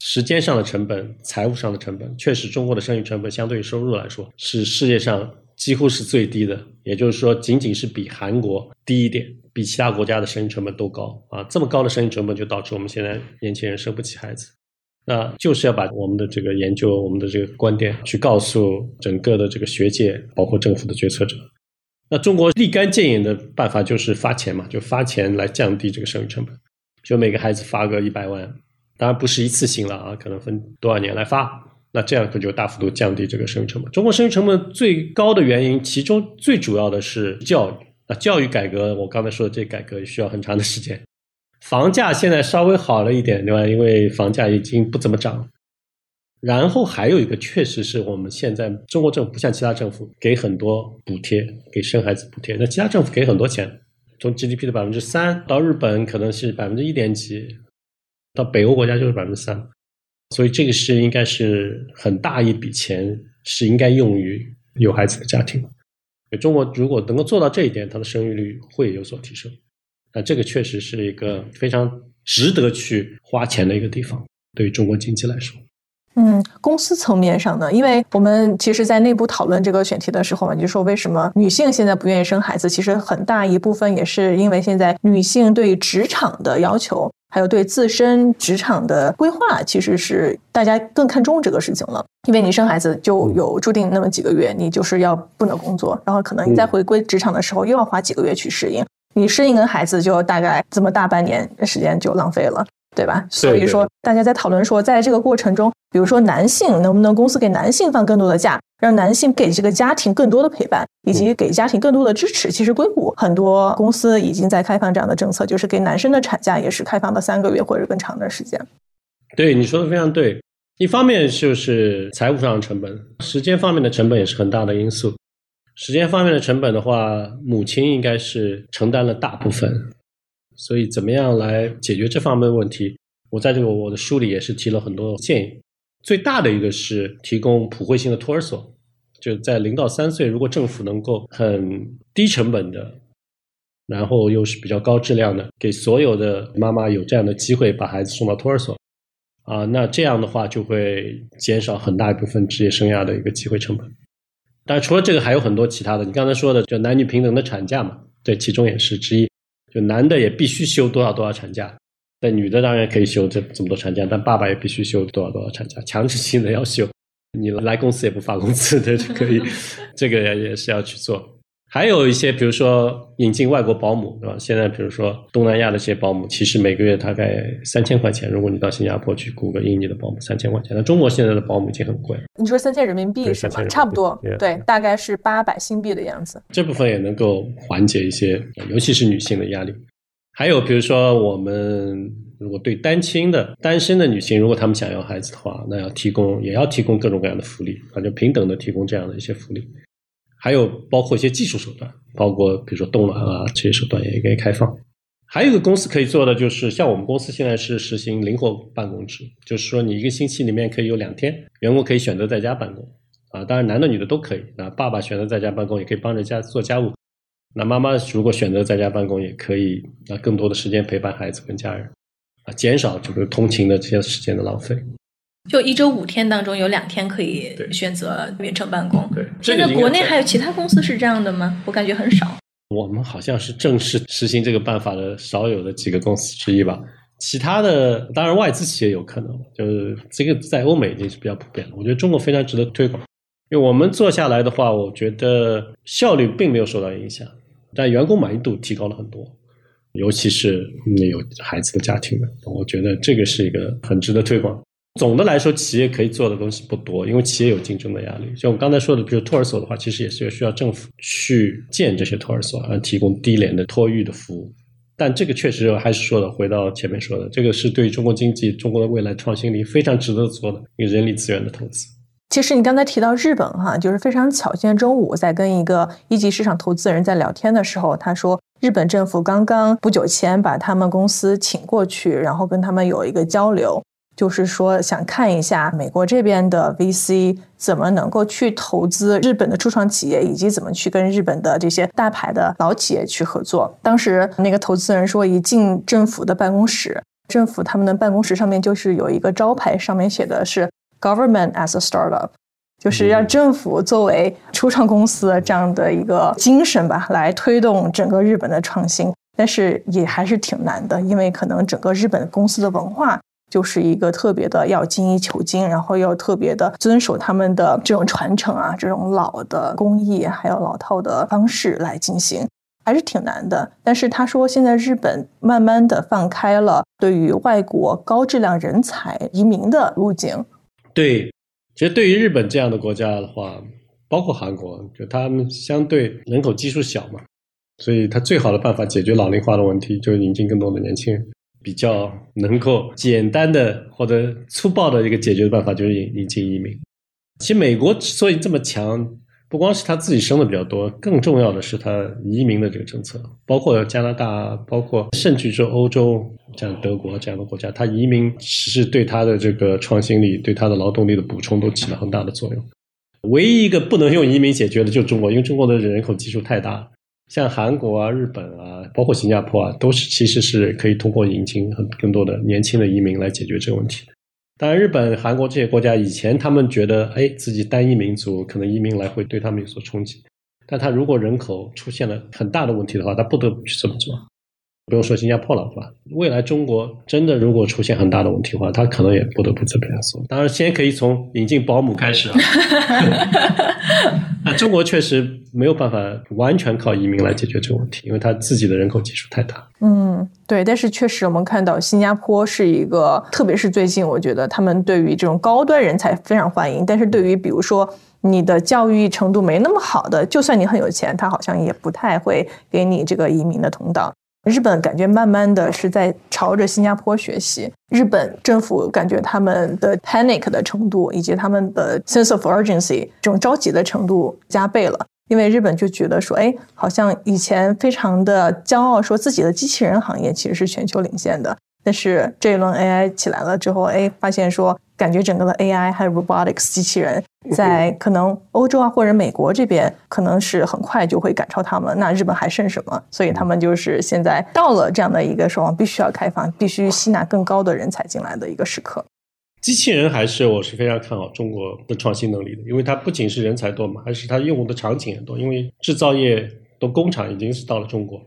时间上的成本、财务上的成本，确实中国的生育成本相对于收入来说是世界上几乎是最低的。也就是说，仅仅是比韩国低一点，比其他国家的生育成本都高啊！这么高的生育成本，就导致我们现在年轻人生不起孩子。那就是要把我们的这个研究、我们的这个观点去告诉整个的这个学界，包括政府的决策者。那中国立竿见影的办法就是发钱嘛，就发钱来降低这个生育成本，就每个孩子发个一百万。当然不是一次性了啊，可能分多少年来发，那这样可就大幅度降低这个生育成本。中国生育成本最高的原因，其中最主要的是教育。那教育改革，我刚才说的这改革需要很长的时间。房价现在稍微好了一点，对吧？因为房价已经不怎么涨。然后还有一个，确实是我们现在中国政府不像其他政府给很多补贴，给生孩子补贴。那其他政府给很多钱，从 GDP 的百分之三到日本可能是百分之一点几。到北欧国家就是百分之三，所以这个是应该是很大一笔钱，是应该用于有孩子的家庭。中国如果能够做到这一点，它的生育率会有所提升。那这个确实是一个非常值得去花钱的一个地方，对于中国经济来说。嗯，公司层面上呢，因为我们其实，在内部讨论这个选题的时候嘛，就说为什么女性现在不愿意生孩子，其实很大一部分也是因为现在女性对职场的要求。还有对自身职场的规划，其实是大家更看重这个事情了。因为你生孩子就有注定那么几个月，你就是要不能工作，然后可能你再回归职场的时候，又要花几个月去适应。你适应跟孩子就大概这么大半年时间就浪费了。对吧？所以说，大家在讨论说，在这个过程中，比如说男性能不能公司给男性放更多的假，让男性给这个家庭更多的陪伴，以及给家庭更多的支持。其实硅谷很多公司已经在开放这样的政策，就是给男生的产假也是开放了三个月或者更长的时间。对你说的非常对，一方面就是财务上的成本，时间方面的成本也是很大的因素。时间方面的成本的话，母亲应该是承担了大部分，所以怎么样来解决这方面的问题？我在这个我的书里也是提了很多建议。最大的一个是提供普惠性的托儿所，就在零到三岁，如果政府能够很低成本的，然后又是比较高质量的，给所有的妈妈有这样的机会把孩子送到托儿所，啊，那这样的话就会减少很大一部分职业生涯的一个机会成本。但除了这个，还有很多其他的。你刚才说的，就男女平等的产假嘛，对，其中也是之一。就男的也必须休多少多少产假，但女的当然可以休这这么多产假，但爸爸也必须休多少多少产假，强制性的要休。你来公司也不发工资的就可以，这个也是要去做。还有一些，比如说引进外国保姆，对吧？现在比如说东南亚的这些保姆，其实每个月大概三千块钱。如果你到新加坡去雇个印尼的保姆，三千块钱。那中国现在的保姆已经很贵。你说三千人民币是吧？差不多，对，大概是八百新币的样子。这部分也能够缓解一些，尤其是女性的压力。还有比如说，我们如果对单亲的、单身的女性，如果她们想要孩子的话，那要提供，也要提供各种各样的福利，啊，就平等的提供这样的一些福利。还有包括一些技术手段，包括比如说冻卵啊这些手段也应该开放。还有一个公司可以做的就是，像我们公司现在是实行灵活办公制，就是说你一个星期里面可以有两天，员工可以选择在家办公啊，当然男的女的都可以。啊爸爸选择在家办公，也可以帮着家做家务。那妈妈如果选择在家办公，也可以啊更多的时间陪伴孩子跟家人，啊减少就是通勤的这些时间的浪费。就一周五天当中有两天可以选择远程办公。对，现在国内还有其他公司是这样的吗？我感觉很少。我们好像是正式实行这个办法的少有的几个公司之一吧。其他的当然外资企业有可能，就是这个在欧美已经是比较普遍了。我觉得中国非常值得推广，因为我们做下来的话，我觉得效率并没有受到影响，但员工满意度提高了很多，尤其是有孩子的家庭的，我觉得这个是一个很值得推广。总的来说，企业可以做的东西不多，因为企业有竞争的压力。像我刚才说的，比如托儿所的话，其实也是需要政府去建这些托儿所，而提供低廉的托育的服务。但这个确实还是说的，回到前面说的，这个是对中国经济、中国的未来创新力非常值得做的一个人力资源的投资。其实你刚才提到日本哈，就是非常巧，今天中午在跟一个一级市场投资人在聊天的时候，他说日本政府刚刚不久前把他们公司请过去，然后跟他们有一个交流。就是说，想看一下美国这边的 VC 怎么能够去投资日本的初创企业，以及怎么去跟日本的这些大牌的老企业去合作。当时那个投资人说，一进政府的办公室，政府他们的办公室上面就是有一个招牌，上面写的是 “Government as a startup”，就是让政府作为初创公司这样的一个精神吧，来推动整个日本的创新。但是也还是挺难的，因为可能整个日本公司的文化。就是一个特别的要精益求精，然后要特别的遵守他们的这种传承啊，这种老的工艺还有老套的方式来进行，还是挺难的。但是他说，现在日本慢慢的放开了对于外国高质量人才移民的路径。对，其实对于日本这样的国家的话，包括韩国，就他们相对人口基数小嘛，所以他最好的办法解决老龄化的问题，就是引进更多的年轻人。比较能够简单的或者粗暴的一个解决的办法就是引引进移民。其实美国之所以这么强，不光是他自己生的比较多，更重要的是他移民的这个政策，包括加拿大，包括甚至说欧洲，像德国这样的国家，他移民是对他的这个创新力、对他的劳动力的补充都起了很大的作用。唯一一个不能用移民解决的，就是中国，因为中国的人口基数太大。像韩国啊、日本啊，包括新加坡啊，都是其实是可以通过引进很更多的年轻的移民来解决这个问题的。当然，日本、韩国这些国家以前他们觉得，哎，自己单一民族可能移民来会对他们有所冲击。但他如果人口出现了很大的问题的话，他不得不去这么做。不用说新加坡了，是吧？未来中国真的如果出现很大的问题的话，他可能也不得不这么样做。当然，先可以从引进保姆开始啊。那中国确实没有办法完全靠移民来解决这个问题，因为它自己的人口基数太大。嗯，对。但是确实，我们看到新加坡是一个，特别是最近，我觉得他们对于这种高端人才非常欢迎。但是对于比如说你的教育程度没那么好的，就算你很有钱，他好像也不太会给你这个移民的通道。日本感觉慢慢的是在朝着新加坡学习，日本政府感觉他们的 panic 的程度以及他们的 sense of urgency 这种着急的程度加倍了，因为日本就觉得说，哎，好像以前非常的骄傲说自己的机器人行业其实是全球领先的。但是这一轮 AI 起来了之后，哎，发现说，感觉整个的 AI 还有 robotics 机器人，在可能欧洲啊或者美国这边，可能是很快就会赶超他们。那日本还剩什么？所以他们就是现在到了这样的一个说，必须要开放，必须吸纳更高的人才进来的一个时刻。机器人还是我是非常看好中国的创新能力的，因为它不仅是人才多嘛，还是它用的场景也多。因为制造业的工厂已经是到了中国。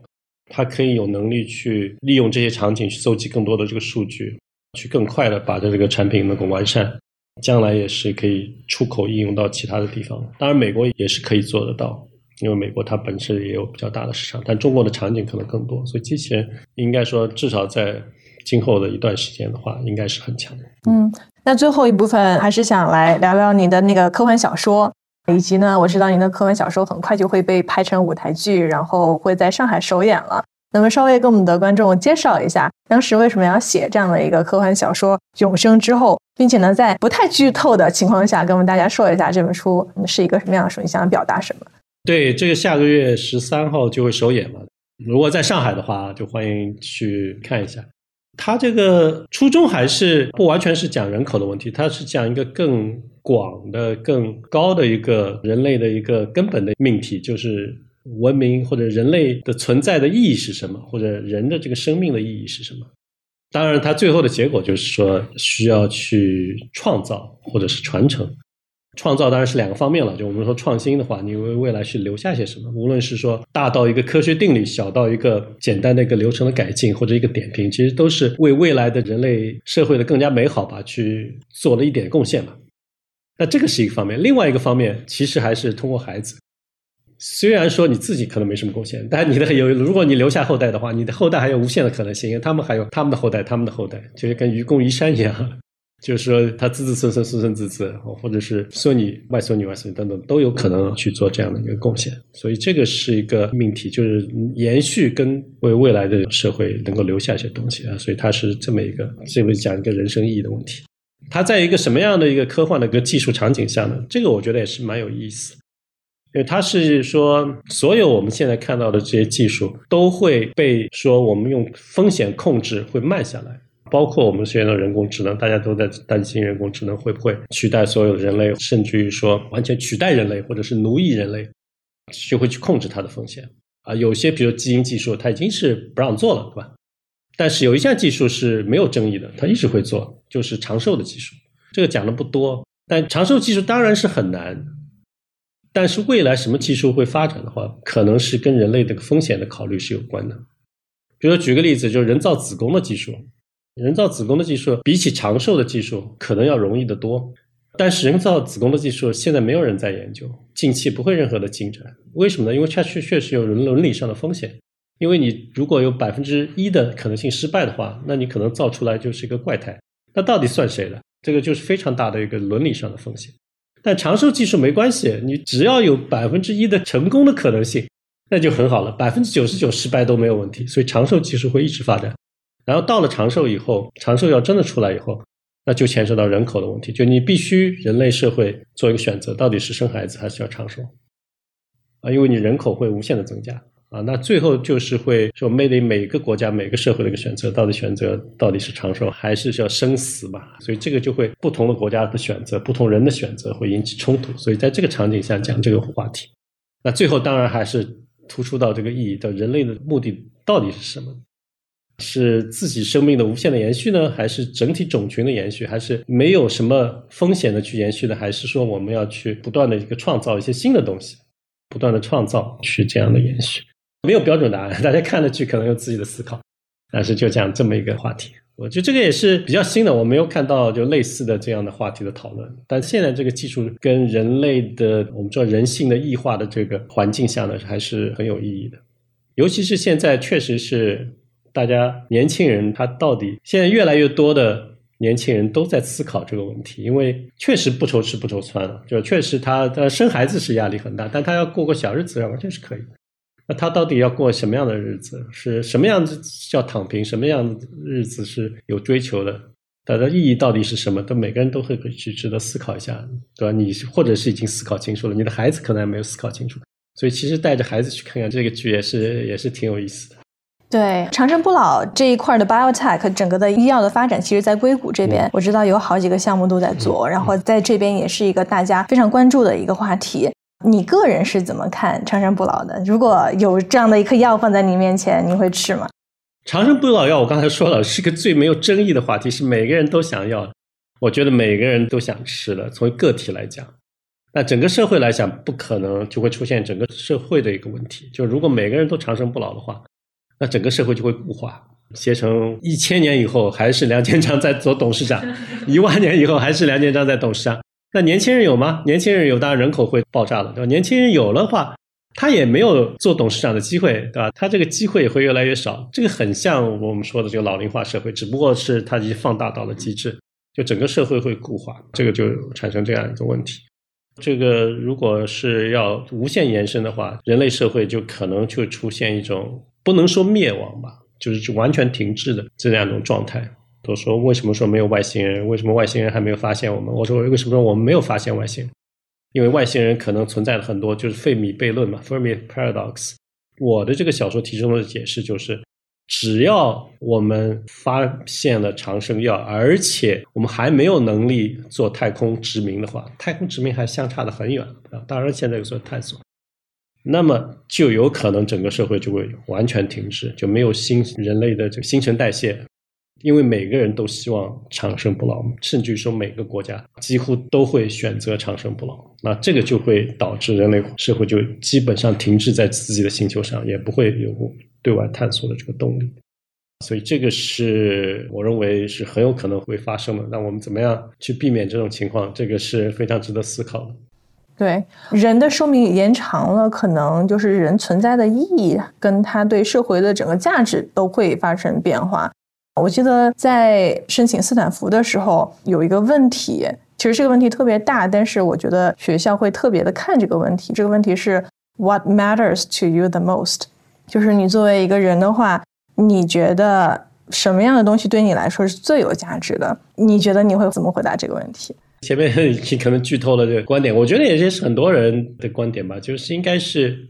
它可以有能力去利用这些场景去搜集更多的这个数据，去更快的把这个产品能够完善，将来也是可以出口应用到其他的地方。当然，美国也是可以做得到，因为美国它本身也有比较大的市场，但中国的场景可能更多，所以机器人应该说至少在今后的一段时间的话，应该是很强的。嗯，那最后一部分还是想来聊聊你的那个科幻小说。以及呢，我知道您的科幻小说很快就会被拍成舞台剧，然后会在上海首演了。那么，稍微跟我们的观众介绍一下，当时为什么要写这样的一个科幻小说《永生之后》，并且呢，在不太剧透的情况下，跟我们大家说一下这本书是一个什么样的书，你想表达什么？对，这个下个月十三号就会首演了。如果在上海的话，就欢迎去看一下。他这个初衷还是不完全是讲人口的问题，他是讲一个更广的、更高的一个人类的一个根本的命题，就是文明或者人类的存在的意义是什么，或者人的这个生命的意义是什么。当然，它最后的结果就是说需要去创造或者是传承。创造当然是两个方面了，就我们说创新的话，你为未来去留下些什么？无论是说大到一个科学定理，小到一个简单的一个流程的改进或者一个点评，其实都是为未来的人类社会的更加美好吧，去做了一点贡献嘛。那这个是一个方面，另外一个方面其实还是通过孩子。虽然说你自己可能没什么贡献，但你的有，如果你留下后代的话，你的后代还有无限的可能性，因为他们还有他们的后代，他们的后代，就是跟愚公移山一样。就是说，他子子孙孙、孙孙子子，或者是孙女、外孙女、外孙女等等，都有可能去做这样的一个贡献。所以，这个是一个命题，就是延续跟为未来的社会能够留下一些东西啊。所以，它是这么一个，这么讲一个人生意义的问题。它在一个什么样的一个科幻的一个技术场景下呢？这个我觉得也是蛮有意思，因为它是说，所有我们现在看到的这些技术都会被说我们用风险控制会慢下来。包括我们现在的人工智能，大家都在担心人工智能会不会取代所有人类，甚至于说完全取代人类，或者是奴役人类，就会去控制它的风险啊。有些比如基因技术，它已经是不让做了，对吧？但是有一项技术是没有争议的，它一直会做，就是长寿的技术。这个讲的不多，但长寿技术当然是很难。但是未来什么技术会发展的话，可能是跟人类这个风险的考虑是有关的。比如说举个例子，就是人造子宫的技术。人造子宫的技术比起长寿的技术可能要容易得多，但是人造子宫的技术现在没有人在研究，近期不会任何的进展。为什么呢？因为它确确实有伦伦理上的风险。因为你如果有百分之一的可能性失败的话，那你可能造出来就是一个怪胎。那到底算谁的？这个就是非常大的一个伦理上的风险。但长寿技术没关系，你只要有百分之一的成功的可能性，那就很好了。百分之九十九失败都没有问题，所以长寿技术会一直发展。然后到了长寿以后，长寿要真的出来以后，那就牵涉到人口的问题，就你必须人类社会做一个选择，到底是生孩子还是要长寿啊？因为你人口会无限的增加啊，那最后就是会说面临每个国家每个社会的一个选择，到底选择到底是长寿还是要生死嘛？所以这个就会不同的国家的选择，不同人的选择会引起冲突。所以在这个场景下讲这个话题，那最后当然还是突出到这个意义的人类的目的到底是什么？是自己生命的无限的延续呢，还是整体种群的延续，还是没有什么风险的去延续的，还是说我们要去不断的一个创造一些新的东西，不断的创造去这样的延续？没有标准答案，大家看了去可能有自己的思考，但是就讲这么一个话题。我觉得这个也是比较新的，我没有看到就类似的这样的话题的讨论。但现在这个技术跟人类的我们知道人性的异化的这个环境下呢，还是很有意义的。尤其是现在，确实是大家年轻人他到底现在越来越多的年轻人都在思考这个问题，因为确实不愁吃不愁穿了，就确实他他生孩子是压力很大，但他要过个小日子完全是可以。那他到底要过什么样的日子？是什么样子叫躺平？什么样的日子是有追求的？它的意义到底是什么？都每个人都会去值得思考一下，对吧？你或者是已经思考清楚了，你的孩子可能还没有思考清楚，所以其实带着孩子去看看这个剧也是也是挺有意思的。对，长生不老这一块的 biotech 整个的医药的发展，其实，在硅谷这边，我知道有好几个项目都在做，然后在这边也是一个大家非常关注的一个话题。你个人是怎么看长生不老的？如果有这样的一颗药放在你面前，你会吃吗？长生不老药，我刚才说了，是个最没有争议的话题，是每个人都想要。我觉得每个人都想吃的。从个体来讲，那整个社会来讲，不可能就会出现整个社会的一个问题。就如果每个人都长生不老的话，那整个社会就会固化。携程一千年以后还是梁建章在做董事长，一万年以后还是梁建章在董事长。那年轻人有吗？年轻人有，当然人口会爆炸了，对吧？年轻人有了话，他也没有做董事长的机会，对吧？他这个机会也会越来越少。这个很像我们说的这个老龄化社会，只不过是它已经放大到了极致，就整个社会会固化，这个就产生这样一个问题。这个如果是要无限延伸的话，人类社会就可能就出现一种不能说灭亡吧，就是完全停滞的这样一种状态。都说为什么说没有外星人？为什么外星人还没有发现我们？我说为什么说我们没有发现外星人？因为外星人可能存在了很多，就是费米悖论嘛，Fermi Paradox。我的这个小说提出的解释就是，只要我们发现了长生药，而且我们还没有能力做太空殖民的话，太空殖民还相差的很远啊。当然现在有所探索，那么就有可能整个社会就会完全停滞，就没有新人类的这个新陈代谢。因为每个人都希望长生不老，甚至于说每个国家几乎都会选择长生不老，那这个就会导致人类社会就基本上停滞在自己的星球上，也不会有对外探索的这个动力。所以这个是我认为是很有可能会发生的。那我们怎么样去避免这种情况？这个是非常值得思考的。对，人的寿命延长了，可能就是人存在的意义跟他对社会的整个价值都会发生变化。我记得在申请斯坦福的时候，有一个问题，其实这个问题特别大，但是我觉得学校会特别的看这个问题。这个问题是 What matters to you the most？就是你作为一个人的话，你觉得什么样的东西对你来说是最有价值的？你觉得你会怎么回答这个问题？前面 你可能剧透了这个观点，我觉得也是很多人的观点吧，就是应该是。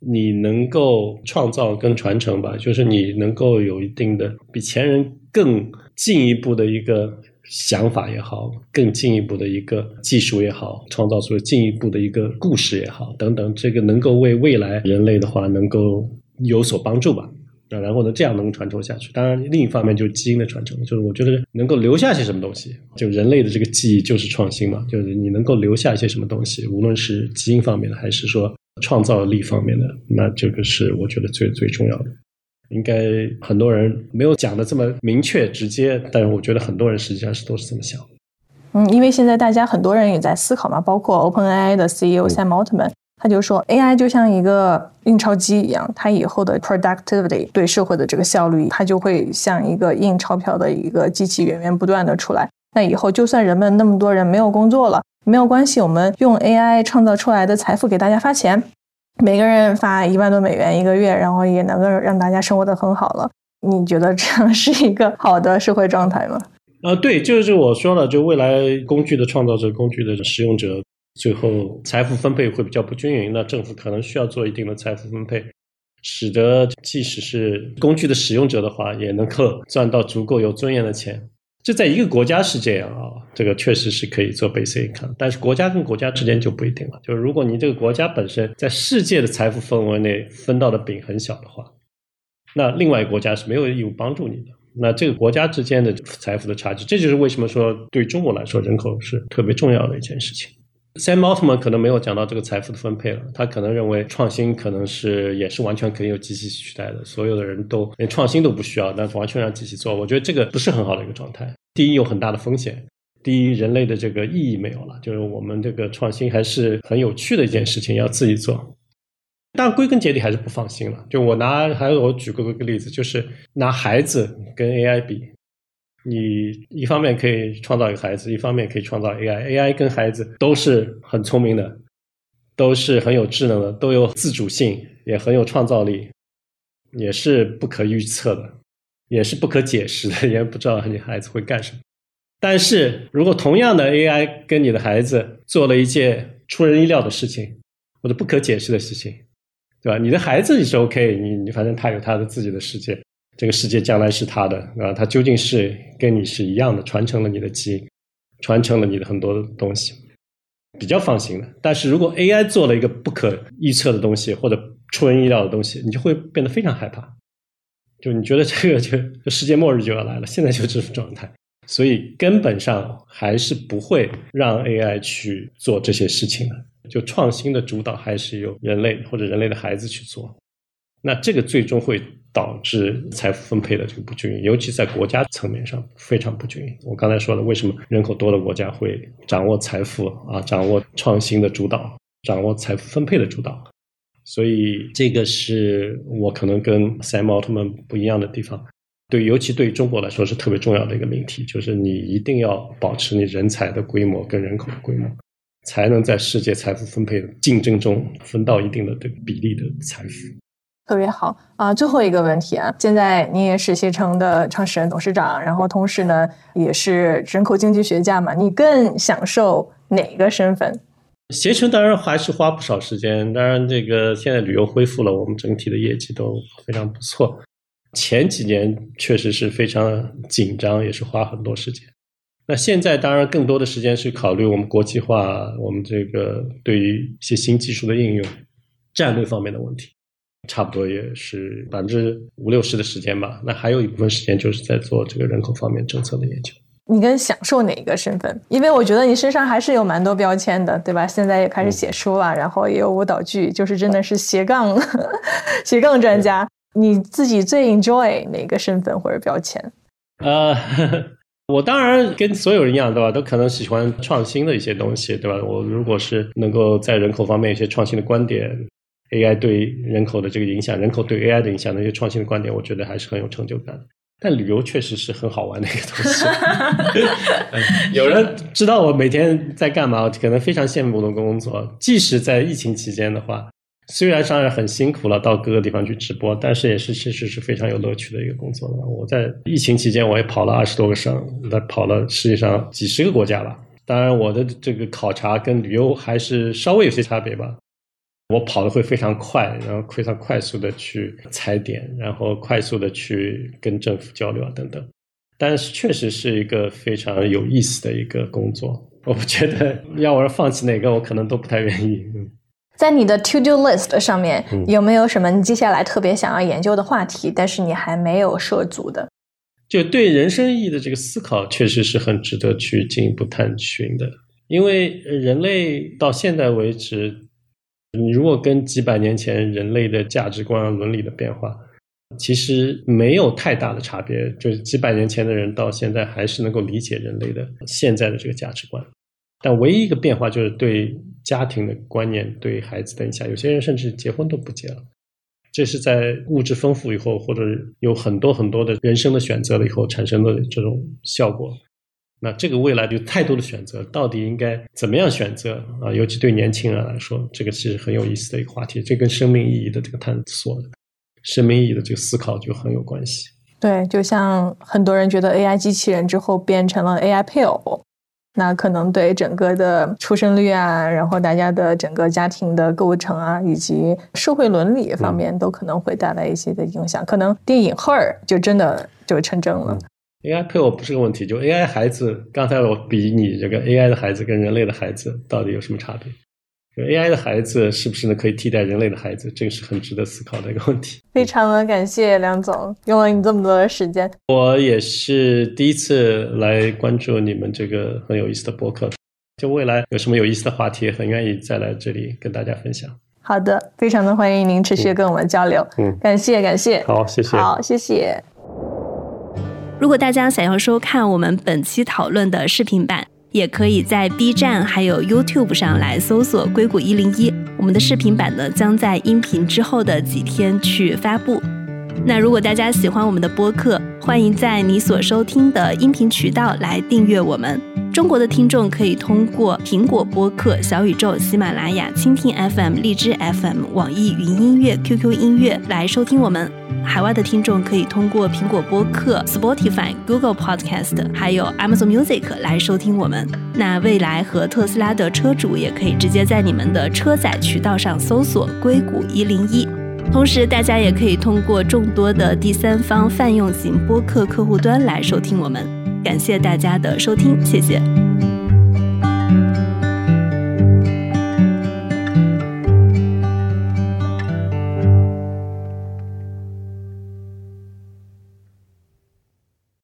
你能够创造跟传承吧，就是你能够有一定的比前人更进一步的一个想法也好，更进一步的一个技术也好，创造出进一步的一个故事也好，等等，这个能够为未来人类的话能够有所帮助吧。啊，然后呢，这样能传承下去。当然，另一方面就是基因的传承，就是我觉得能够留下些什么东西，就人类的这个记忆就是创新嘛，就是你能够留下一些什么东西，无论是基因方面的，还是说。创造力方面的，那这个是我觉得最最重要的。应该很多人没有讲的这么明确直接，但是我觉得很多人实际上是都是这么想。嗯，因为现在大家很多人也在思考嘛，包括 OpenAI 的 CEO Sam Altman，他就说 AI 就像一个印钞机一样，它以后的 productivity 对社会的这个效率，它就会像一个印钞票的一个机器源源不断的出来。那以后就算人们那么多人没有工作了。没有关系，我们用 AI 创造出来的财富给大家发钱，每个人发一万多美元一个月，然后也能够让大家生活的很好了。你觉得这样是一个好的社会状态吗？呃，对，就是我说了，就未来工具的创造者、工具的使用者，最后财富分配会比较不均匀，那政府可能需要做一定的财富分配，使得即使是工具的使用者的话，也能够赚到足够有尊严的钱。这在一个国家是这样啊，这个确实是可以做 basic income，但是国家跟国家之间就不一定了。就是如果你这个国家本身在世界的财富范围内分到的饼很小的话，那另外国家是没有义务帮助你的。那这个国家之间的财富的差距，这就是为什么说对中国来说人口是特别重要的一件事情。Sam Altman 可能没有讲到这个财富的分配了，他可能认为创新可能是也是完全可以由机器取代的，所有的人都连创新都不需要，那完全让机器做。我觉得这个不是很好的一个状态。第一，有很大的风险；第一，人类的这个意义没有了，就是我们这个创新还是很有趣的一件事情，要自己做。但归根结底还是不放心了。就我拿，还有我举过个例子，就是拿孩子跟 AI 比。你一方面可以创造一个孩子，一方面可以创造 AI，AI 跟孩子都是很聪明的，都是很有智能的，都有自主性，也很有创造力，也是不可预测的，也是不可解释的，也不知道你孩子会干什么。但是如果同样的 AI 跟你的孩子做了一件出人意料的事情，或者不可解释的事情，对吧？你的孩子也是 OK，你你反正他有他的自己的世界。这个世界将来是他的啊，他究竟是跟你是一样的，传承了你的基因，传承了你的很多的东西，比较放心的。但是如果 AI 做了一个不可预测的东西或者出人意料的东西，你就会变得非常害怕，就你觉得这个就世界末日就要来了，现在就这种状态，所以根本上还是不会让 AI 去做这些事情的，就创新的主导还是由人类或者人类的孩子去做，那这个最终会。导致财富分配的这个不均匀，尤其在国家层面上非常不均匀。我刚才说了，为什么人口多的国家会掌握财富啊，掌握创新的主导，掌握财富分配的主导？所以这个是我可能跟 Sam Altman 不一样的地方。对，尤其对于中国来说是特别重要的一个命题，就是你一定要保持你人才的规模跟人口的规模，才能在世界财富分配的竞争中分到一定的这个比例的财富。特别好啊！最后一个问题啊，现在你也是携程的创始人、董事长，然后同时呢也是人口经济学家嘛，你更享受哪个身份？携程当然还是花不少时间，当然这个现在旅游恢复了，我们整体的业绩都非常不错。前几年确实是非常紧张，也是花很多时间。那现在当然更多的时间是考虑我们国际化，我们这个对于一些新技术的应用、战略方面的问题。差不多也是百分之五六十的时间吧。那还有一部分时间就是在做这个人口方面政策的研究。你更享受哪一个身份？因为我觉得你身上还是有蛮多标签的，对吧？现在也开始写书了，然后也有舞蹈剧，就是真的是斜杠 斜杠专家。你自己最 enjoy 哪个身份或者标签？呃，我当然跟所有人一样，对吧？都可能喜欢创新的一些东西，对吧？我如果是能够在人口方面一些创新的观点。AI 对人口的这个影响，人口对 AI 的影响的一些创新的观点，我觉得还是很有成就感。但旅游确实是很好玩的一个东西。有人知道我每天在干嘛，可能非常羡慕我的工作。即使在疫情期间的话，虽然当然很辛苦了，到各个地方去直播，但是也是其实是非常有乐趣的一个工作的。我在疫情期间，我也跑了二十多个省，那跑了世界上几十个国家吧。当然，我的这个考察跟旅游还是稍微有些差别吧。我跑的会非常快，然后非常快速的去踩点，然后快速的去跟政府交流啊等等。但是确实是一个非常有意思的一个工作。我不觉得要我放弃哪个，我可能都不太愿意。在你的 to do list 上面有没有什么你接下来特别想要研究的话题，但是你还没有涉足的？就对人生意义的这个思考，确实是很值得去进一步探寻的。因为人类到现在为止。你如果跟几百年前人类的价值观、伦理的变化，其实没有太大的差别。就是几百年前的人到现在还是能够理解人类的现在的这个价值观，但唯一一个变化就是对家庭的观念、对孩子的影响。有些人甚至结婚都不结了，这是在物质丰富以后，或者有很多很多的人生的选择了以后产生的这种效果。那这个未来就太多的选择，到底应该怎么样选择啊？尤其对年轻人来说，这个是很有意思的一个话题。这跟生命意义的这个探索、生命意义的这个思考就很有关系。对，就像很多人觉得 AI 机器人之后变成了 AI 配偶，那可能对整个的出生率啊，然后大家的整个家庭的构成啊，以及社会伦理方面，都可能会带来一些的影响。可能电影《Her》就真的就成真了。AI 配偶不是个问题，就 AI 孩子，刚才我比你这个 AI 的孩子跟人类的孩子到底有什么差别？AI 的孩子是不是呢可以替代人类的孩子？这个是很值得思考的一个问题。非常的感谢梁总用了你这么多的时间。我也是第一次来关注你们这个很有意思的博客，就未来有什么有意思的话题，很愿意再来这里跟大家分享。好的，非常的欢迎您持续跟我们交流。嗯，感谢感谢。好，谢谢。好，谢谢。如果大家想要收看我们本期讨论的视频版，也可以在 B 站还有 YouTube 上来搜索“硅谷一零一”。我们的视频版呢，将在音频之后的几天去发布。那如果大家喜欢我们的播客，欢迎在你所收听的音频渠道来订阅我们。中国的听众可以通过苹果播客、小宇宙、喜马拉雅、蜻蜓 FM、荔枝 FM、网易云音乐、QQ 音乐来收听我们。海外的听众可以通过苹果播客、Spotify、Google Podcast，还有 Amazon Music 来收听我们。那蔚来和特斯拉的车主也可以直接在你们的车载渠道上搜索“硅谷一零一”。同时，大家也可以通过众多的第三方泛用型播客客户端来收听我们。感谢大家的收听，谢谢。